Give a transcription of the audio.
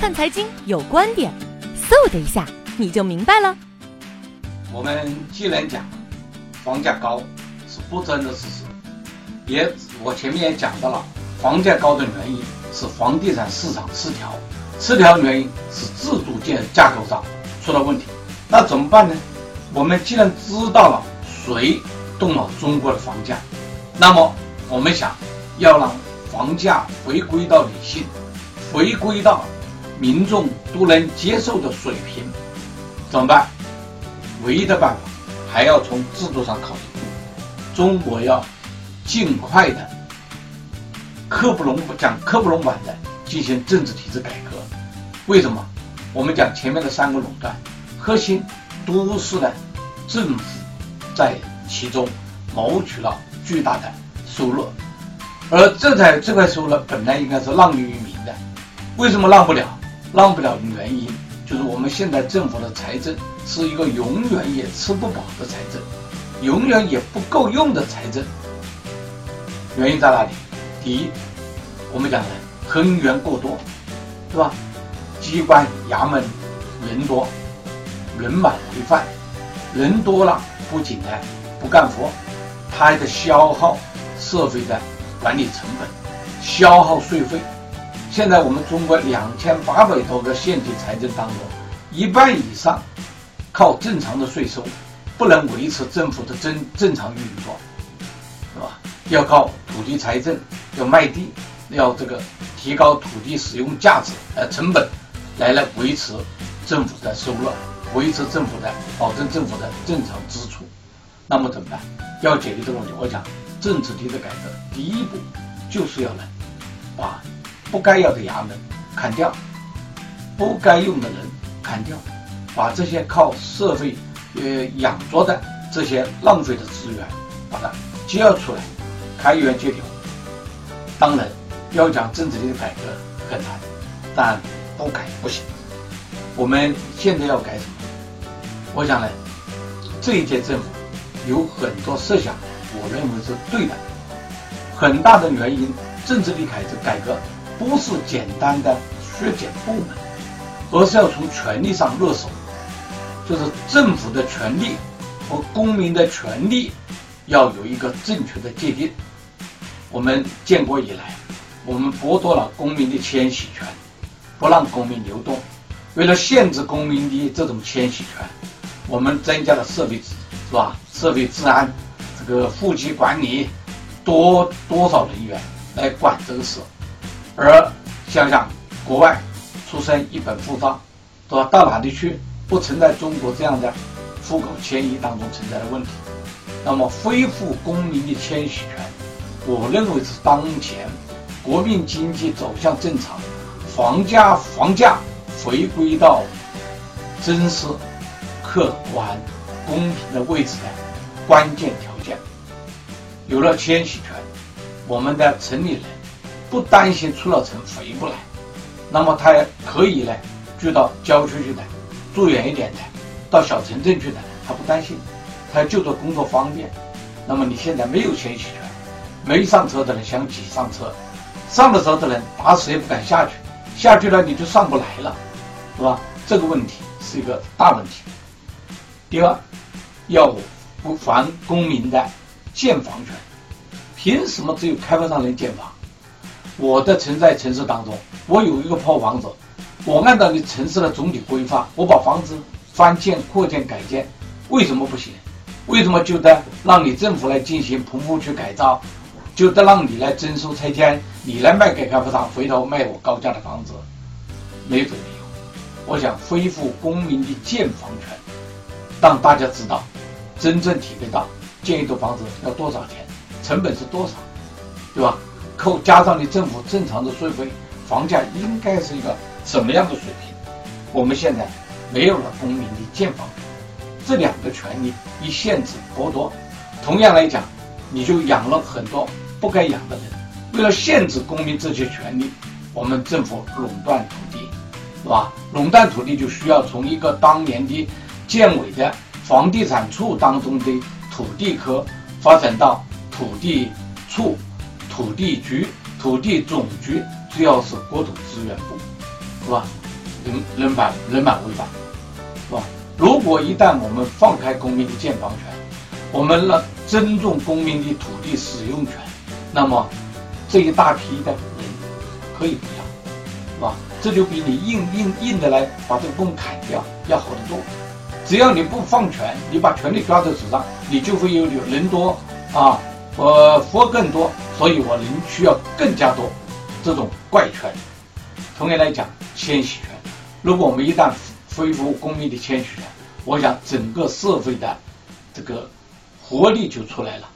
看财经有观点，嗖的一下你就明白了。我们既然讲房价高是不争的事实，也我前面也讲到了，房价高的原因是房地产市场失调，失调原因是制度建架构上出了问题。那怎么办呢？我们既然知道了谁动了中国的房价，那么我们想要让房价回归到理性，回归到。民众都能接受的水平，怎么办？唯一的办法还要从制度上考虑。中国要尽快的刻不容讲刻不容缓的进行政治体制改革。为什么？我们讲前面的三个垄断，核心都是呢政府在其中谋取了巨大的收入，而这在这块收入本来应该是让利于民的，为什么让不了？让不了的原因，就是我们现在政府的财政是一个永远也吃不饱的财政，永远也不够用的财政。原因在哪里？第一，我们讲的人员过多，对吧？机关衙门人多，人满为患，人多了不仅呢不干活，他还得消耗社会的管理成本，消耗税费。现在我们中国两千八百多个县级财政当中，一半以上靠正常的税收，不能维持政府的正正常运作，是吧？要靠土地财政，要卖地，要这个提高土地使用价值呃成本，来来维持政府的收入，维持政府的保证政府的正常支出。那么怎么办？要解决这个问题，我讲政治体制改革第一步就是要来。不该要的衙门砍掉，不该用的人砍掉，把这些靠社会呃养着的这些浪费的资源，把它接出来，开源节流。当然，要讲政治力的改革很难，但不改不行。我们现在要改什么？我想呢，这一届政府有很多设想，我认为是对的。很大的原因，政治力改革改革。不是简单的削减部门，而是要从权力上入手，就是政府的权利和公民的权利要有一个正确的界定。我们建国以来，我们剥夺了公民的迁徙权，不让公民流动。为了限制公民的这种迁徙权，我们增加了社会是吧？社会治安，这个户籍管理，多多少人员来管这个事？而想想国外出生一本护照，对吧？到哪里去不存在中国这样的户口迁移当中存在的问题。那么恢复公民的迁徙权，我认为是当前国民经济走向正常，房价房价回归到真实、客观、公平的位置的关键条件。有了迁徙权，我们的城里人。不担心出了城回不来，那么他可以呢，住到郊区去的，住远一点的，到小城镇去的，他不担心，他就做工作方便。那么你现在没有迁徙权，没上车的人想挤上车，上了车的人打死也不敢下去，下去了你就上不来了，是吧？这个问题是一个大问题。第二，要不还公民的建房权，凭什么只有开发商能建房？我的存在城市当中，我有一个破房子，我按照你城市的总体规划，我把房子翻建、扩建、改建，为什么不行？为什么就得让你政府来进行棚户区改造，就得让你来征收拆迁，你来卖给开发商，回头卖我高价的房子？没有这个理由。我想恢复公民的建房权，让大家知道，真正体会到建一栋房子要多少钱，成本是多少，对吧？扣加上你政府正常的税费，房价应该是一个什么样的水平？我们现在没有了公民的建房，这两个权利一限制剥夺，同样来讲，你就养了很多不该养的人。为了限制公民这些权利，我们政府垄断土地，是吧？垄断土地就需要从一个当年的建委的房地产处当中的土地科发展到土地处。土地局、土地总局，主要是国土资源部，是吧？人人满人满为患，是吧？如果一旦我们放开公民的建房权，我们让尊重公民的土地使用权，那么这一大批的人可以不要，是吧？这就比你硬硬硬的来把这个工砍掉要好得多。只要你不放权，你把权力抓在手上，你就会有人多啊，我佛更多，所以我人需要更加多这种怪圈。同样来讲，迁徙圈，如果我们一旦恢复公民的迁徙权，我想整个社会的这个活力就出来了。